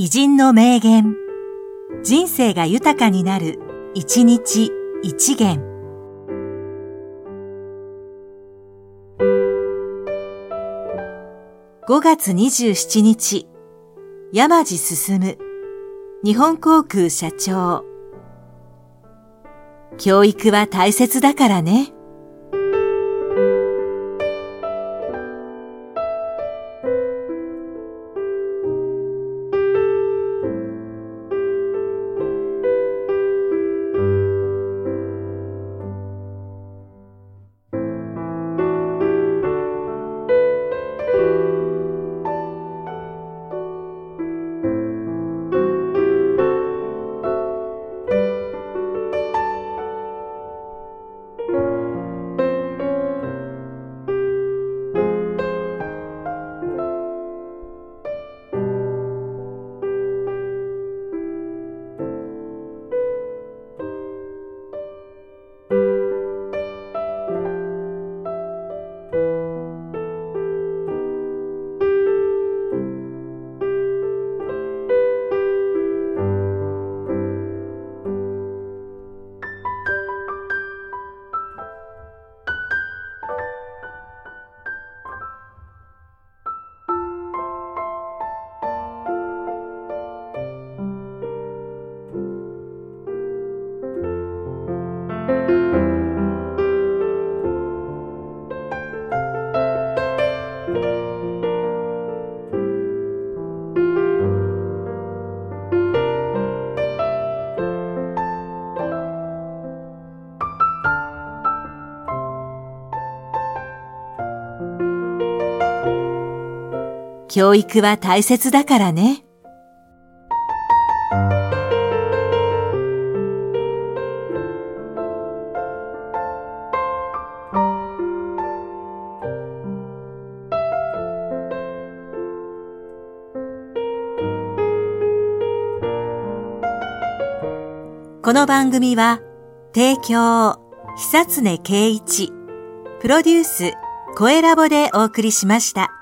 偉人の名言。人生が豊かになる、一日一元。5月27日、山地進日本航空社長。教育は大切だからね。教育は大切だからね。この番組は、提供、久常圭一、プロデュース、声ラボでお送りしました。